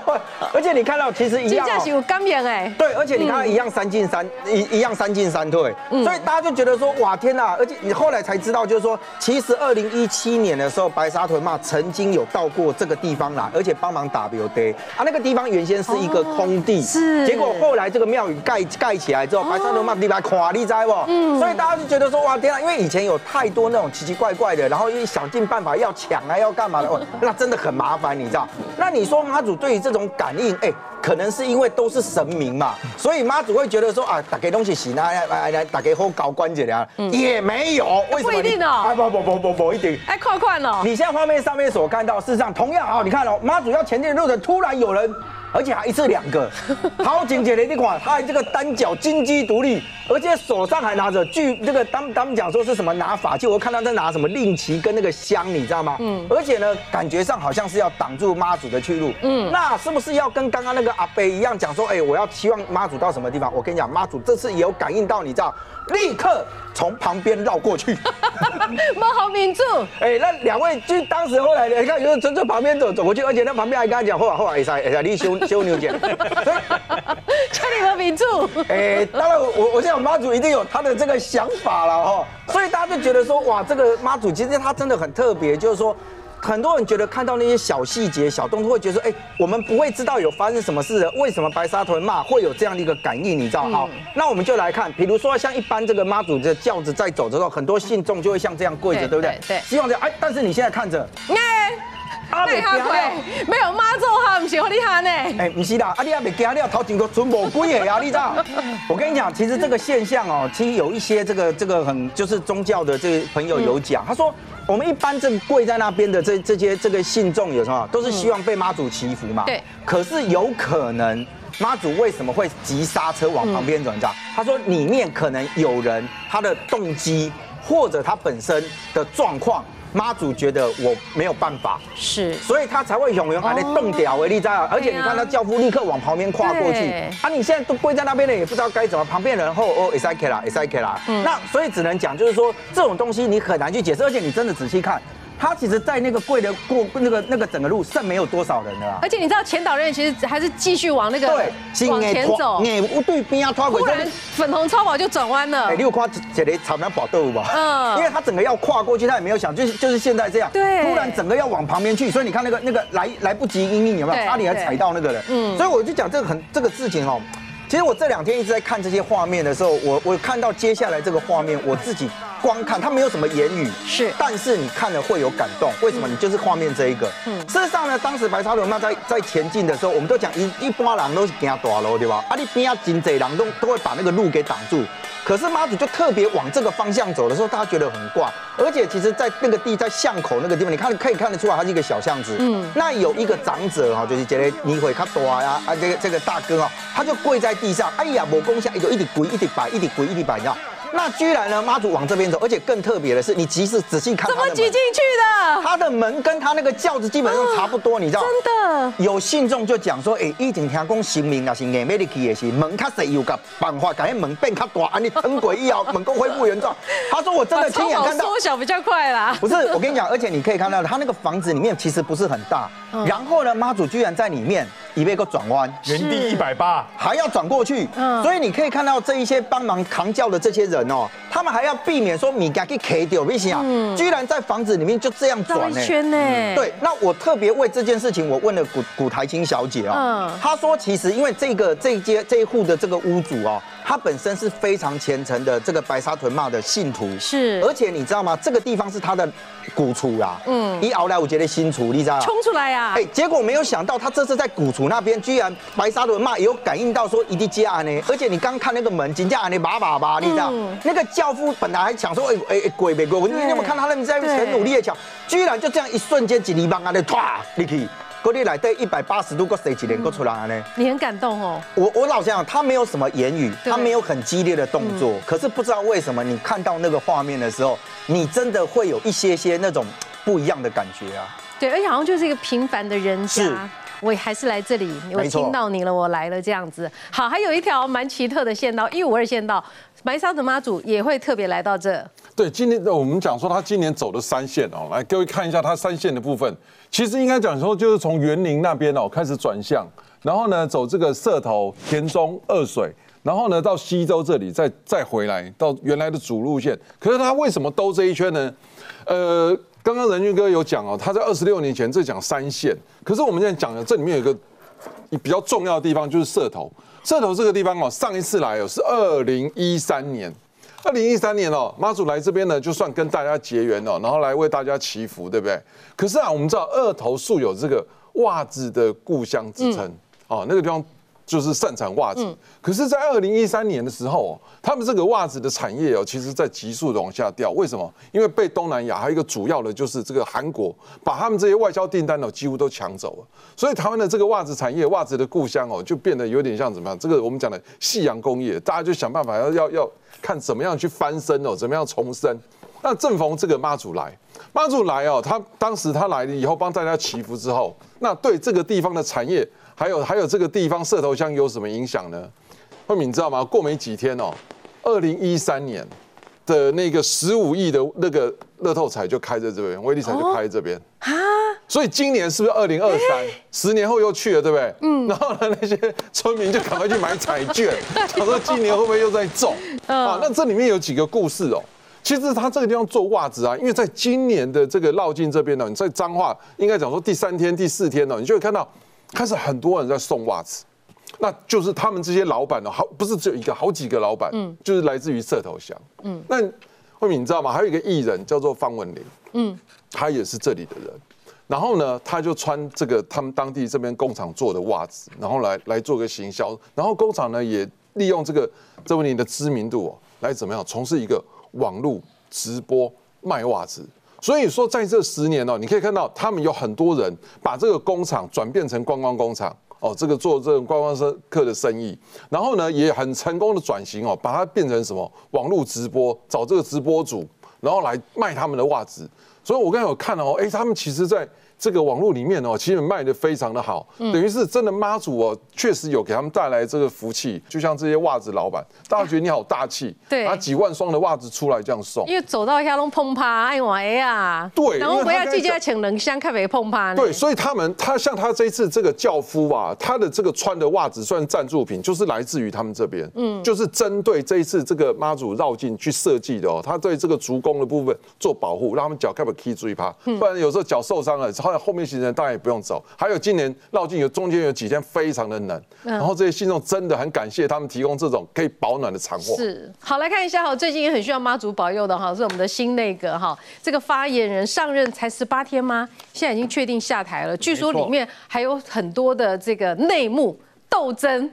而且你看到其实一样、哦，真假是有感染 哎。对，而且你看一样三进三一一样三进三退，所以大家就觉得说哇天哪！而且你后来才知道，就是说其实二零一七年的时候，白沙屯嘛曾经有到过这个地方来，而且帮忙打 W day 啊，那个地方原先是一个空地，是，结果后来这个庙宇盖盖起来之后，白沙屯嘛地方垮你知不？嗯，所以大家就觉得说哇天啊，因为以前有太多那种奇奇怪怪的，然后又想尽办法要抢啊，要干嘛的，哦，那真的很麻烦，你知道？那你说妈祖对于这种感应，哎。可能是因为都是神明嘛，所以妈祖会觉得说啊，打给东西洗来来来，打给后搞关节的，也没有，为什么？不一定哦，不不不不不一定，哎，快快哦！你现在画面上面所看到，事实上同样啊，你看哦，妈祖要前进的路程，突然有人。而且还一次两个，好警戒的一款，他这个单脚金鸡独立，而且手上还拿着，据这个他们他们讲说是什么拿法器，我看他在拿什么令旗跟那个香，你知道吗？嗯。而且呢，感觉上好像是要挡住妈祖的去路。嗯。那是不是要跟刚刚那个阿飞一样讲说，哎，我要期望妈祖到什么地方？我跟你讲，妈祖这次也有感应到，你知道，立刻从旁边绕过去。妈好民主。哎，那两位就当时后来你看，就是从这旁边走走过去，而且那旁边还跟他讲，后来后来哎塞哎塞，你修。修牛剪，所以千里和民主。哎，当然我我想妈祖一定有他的这个想法了哈，所以大家就觉得说哇，这个妈祖其实他真的很特别，就是说很多人觉得看到那些小细节、小动作，会觉得说哎，我们不会知道有发生什么事，为什么白沙屯骂会有这样的一个感应？你知道？好，那我们就来看，比如说像一般这个妈祖的轿子在走的时候，很多信众就会像这样跪着，对不对？对，希望这样。哎，但是你现在看着。阿袂惊了，没有妈做哈，唔是好厉害呢。哎，不是啦，阿你阿袂惊了，头前都存无几个啊，你知道？我跟你讲，其实这个现象哦，其实有一些这个这个很就是宗教的这个朋友有讲，他说我们一般这跪在那边的这这些这个信众有什么，都是希望被妈祖祈福嘛。对。可是有可能妈祖为什么会急刹车往旁边走？你知道？他说里面可能有人他的动机或者他本身的状况。妈祖觉得我没有办法，是，所以他才会永远还在动掉为例在啊，而且你看他教父立刻往旁边跨过去，啊，你现在都跪在那边了，也不知道该怎么，旁边人后哦，S I K 啦，S I K 啦，那所以只能讲就是说这种东西你很难去解释，而且你真的仔细看。他其实，在那个贵的过那个那个整个路剩没有多少人了，而且你知道前导人员其实还是继续往那个对往前走，对边啊突然粉红超跑就转弯了。哎，你有看这里草莓跑豆腐吧？嗯，因为他整个要跨过去，他也没有想，就是就是现在这样，对，突然整个要往旁边去，所以你看那个那个来来不及应应有没有？差点还踩到那个人。嗯，所以我就讲这个很这个事情哦。其实我这两天一直在看这些画面的时候，我我看到接下来这个画面，我自己光看他没有什么言语，是，但是你看了会有感动。为什么？你就是画面这一个。嗯。事实上呢，当时白沙屯那在在前进的时候，我们都讲一一般人都是惊大路，对吧？啊，你边啊真济人都都会把那个路给挡住。可是妈祖就特别往这个方向走的时候，大家觉得很怪。而且其实，在那个地在巷口那个地方，你看可以看得出来，它是一个小巷子。嗯。那有一个长者哈，就是觉得你会卡多呀啊，这个这个大哥啊，他就跪在地上，哎呀，我功下，一就一直跪，一直摆，一直跪，一直摆，你知道？那居然呢，妈祖往这边走，而且更特别的是，你即使仔细看，怎么挤进去的？他的门跟他那个轿子基本上差不多，你知道？真的。有信众就讲说，哎，一定听讲神明啊是硬美力气也是门卡细有个办法，改门变较大，安尼腾轨以后门够恢复原状。他说我真的亲眼看到，缩小比较快啦。不是，我跟你讲，而且你可以看到，他那个房子里面其实不是很大，然后呢，妈祖居然在里面。一被个转弯，原地一百八，还要转过去，所以你可以看到这一些帮忙扛轿的这些人哦，他们还要避免说米家给 K 掉，为什么？居然在房子里面就这样转呢？圈呢？对，那我特别为这件事情，我问了古古台青小姐哦，她说其实因为这个这一间这一户的这个屋主哦。他本身是非常虔诚的这个白沙屯骂的信徒，是，而且你知道吗？这个地方是他的古厝啦，嗯，一熬来我觉得新厨，你知道吗？冲出来呀！哎，结果没有想到他这次在古厝那边，居然白沙屯骂也有感应到说一定接案呢。而且你刚看那个门，金家案呢，叭叭叭，你知道？那个教父本来还想说，哎哎鬼没鬼，你有没有看他那边在很努力的抢？居然就这样一瞬间，几泥巴啊的唰，你去。过你来对一百八十度，过谁几年过出来呢？你很感动哦。我我老实讲，他没有什么言语，他没有很激烈的动作，可是不知道为什么，你看到那个画面的时候，你真的会有一些些那种不一样的感觉啊。对，而且好像就是一个平凡的人家。我还是来这里，我听到你了，我来了这样子。好，还有一条蛮奇特的县道，一五二县道，白沙的妈祖也会特别来到这。对，今年我们讲说他今年走的三线哦，来各位看一下他三线的部分，其实应该讲说就是从园林那边哦开始转向，然后呢走这个社头、田中、二水，然后呢到西周这里，再再回来到原来的主路线。可是他为什么兜这一圈呢？呃，刚刚仁俊哥有讲哦，他在二十六年前这讲三线，可是我们现在讲的这里面有一个比较重要的地方就是社头，社头这个地方哦，上一次来哦是二零一三年。二零一三年哦，妈祖来这边呢，就算跟大家结缘哦，然后来为大家祈福，对不对？可是啊，我们知道二头素有这个袜子的故乡之称、哦，那个地方就是盛产袜子。可是，在二零一三年的时候哦，他们这个袜子的产业哦，其实在急速的往下掉。为什么？因为被东南亚还有一个主要的就是这个韩国，把他们这些外销订单哦，几乎都抢走了。所以台湾的这个袜子产业，袜子的故乡哦，就变得有点像怎么样？这个我们讲的夕阳工业，大家就想办法要要要看怎么样去翻身哦，怎么样重生。那正逢这个妈祖来，妈祖来哦，他当时他来了以后帮大家祈福之后，那对这个地方的产业，还有还有这个地方射头乡有什么影响呢？慧敏你知道吗？过没几天哦，二零一三年的那个十五亿的那个乐透彩就开在这边，威力彩就开在这边啊。所以今年是不是二零二三？十年后又去了，对不对？嗯。然后呢，那些村民就赶快去买彩券，想说今年会不会又在中？啊，那这里面有几个故事哦。其实他这个地方做袜子啊，因为在今年的这个绕境这边呢，你在彰化应该讲说第三天、第四天呢，你就会看到开始很多人在送袜子。那就是他们这些老板呢，好不是只有一个，好几个老板，嗯，就是来自于社头乡，嗯。那慧敏你知道吗？还有一个艺人叫做方文琳，嗯，他也是这里的人。然后呢，他就穿这个他们当地这边工厂做的袜子，然后来来做个行销。然后工厂呢也利用这个这问你的知名度哦，来怎么样从事一个网络直播卖袜子。所以说在这十年哦，你可以看到他们有很多人把这个工厂转变成观光工厂。哦，这个做这种观光客的生意，然后呢也很成功的转型哦，把它变成什么网络直播，找这个直播主，然后来卖他们的袜子。所以我刚才有看到哦，哎，他们其实在这个网络里面哦，其实卖的非常的好，等于是真的妈祖哦，确实有给他们带来这个福气。就像这些袜子老板，大家觉得你好大气，对，拿几万双的袜子出来这样送，因为走到下拢碰趴，哎哇哎呀，对，然后不要记记得请人香，看没碰趴。对，所以他们他像他这一次这个教夫啊，他的这个穿的袜子算赞助品，就是来自于他们这边，嗯，就是针对这一次这个妈祖绕境去设计的哦，他对这个足弓的部分做保护，让他们脚开不可以注意趴，不然有时候脚受伤了，后面行人当然也不用走。还有今年绕境有中间有几天非常的冷，然后这些信众真的很感谢他们提供这种可以保暖的长货。是，好来看一下哈，最近也很需要妈祖保佑的哈，是我们的新内阁哈，这个发言人上任才十八天吗？现在已经确定下台了，据说里面还有很多的这个内幕斗争。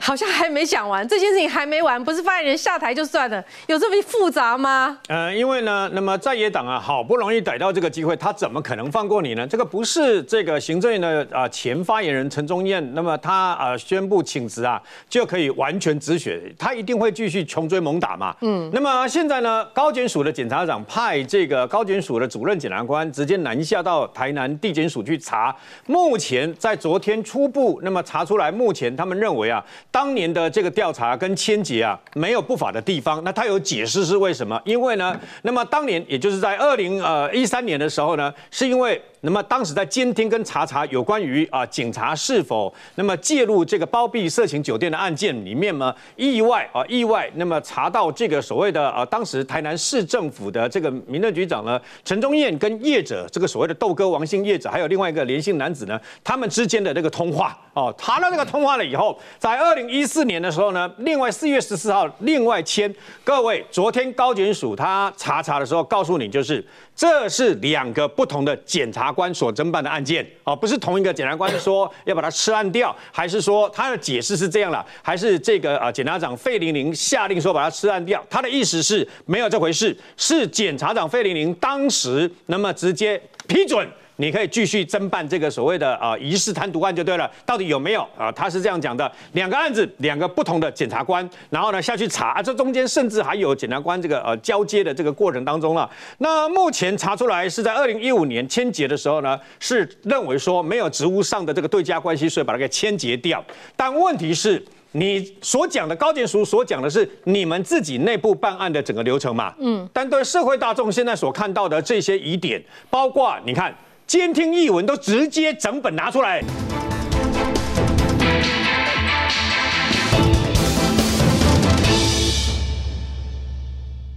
好像还没讲完，这件事情还没完，不是发言人下台就算了，有这么复杂吗？呃，因为呢，那么在野党啊，好不容易逮到这个机会，他怎么可能放过你呢？这个不是这个行政院的啊前发言人陈忠燕，那么他啊宣布请辞啊，就可以完全止血，他一定会继续穷追猛打嘛。嗯，那么现在呢，高检署的检察长派这个高检署的主任检察官直接南下到台南地检署去查，目前在昨天初步那么查出来，目前他们认为啊。当年的这个调查跟签结啊，没有不法的地方。那他有解释是为什么？因为呢，那么当年也就是在二零呃一三年的时候呢，是因为。那么当时在监听跟查查有关于啊警察是否那么介入这个包庇色情酒店的案件里面呢，意外啊意外那么查到这个所谓的啊当时台南市政府的这个民政局长呢陈忠燕跟业者这个所谓的豆哥王姓业者还有另外一个连姓男子呢他们之间的这个通话哦查到这个通话了以后，在二零一四年的时候呢，另外四月十四号另外签各位昨天高检署他查查的时候告诉你就是这是两个不同的检察。官所侦办的案件啊，不是同一个检察官说 要把它吃案掉，还是说他的解释是这样了，还是这个啊检察长费玲玲下令说把它吃案掉？他的意思是没有这回事，是检察长费玲玲当时那么直接批准。你可以继续侦办这个所谓的呃疑似贪渎案就对了。到底有没有啊？他是这样讲的：两个案子，两个不同的检察官，然后呢下去查，啊、这中间甚至还有检察官这个呃交接的这个过程当中了。那目前查出来是在二零一五年签结的时候呢，是认为说没有职务上的这个对价关系，所以把它给签结掉。但问题是。你所讲的高检署所讲的是你们自己内部办案的整个流程嘛？嗯，但对社会大众现在所看到的这些疑点，包括你看监听译文都直接整本拿出来。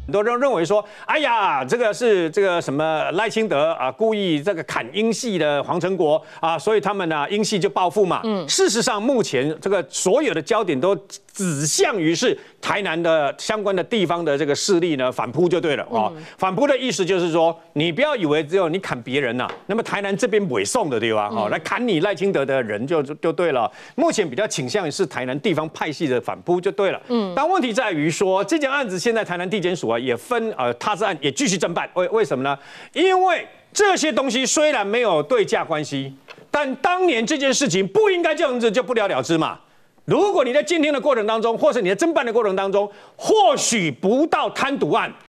很多人认为说，哎呀，这个是这个什么赖清德啊，故意这个砍英系的黄成国啊，所以他们呢英系就报复嘛。嗯，事实上目前这个所有的焦点都指向于是台南的相关的地方的这个势力呢反扑就对了哦。反扑的意思就是说，你不要以为只有你砍别人呐，那么台南这边委送的地方？哦，来砍你赖清德的人就就对了。目前比较倾向于是台南地方派系的反扑就对了。嗯，但问题在于说这件案子现在台南地检署啊也分呃他是案也继续侦办，为为什么呢？因为这些东西虽然没有对价关系，但当年这件事情不应该这样子就不了了之嘛。如果你在监听的过程当中，或是你在侦办的过程当中，或许不到贪渎案，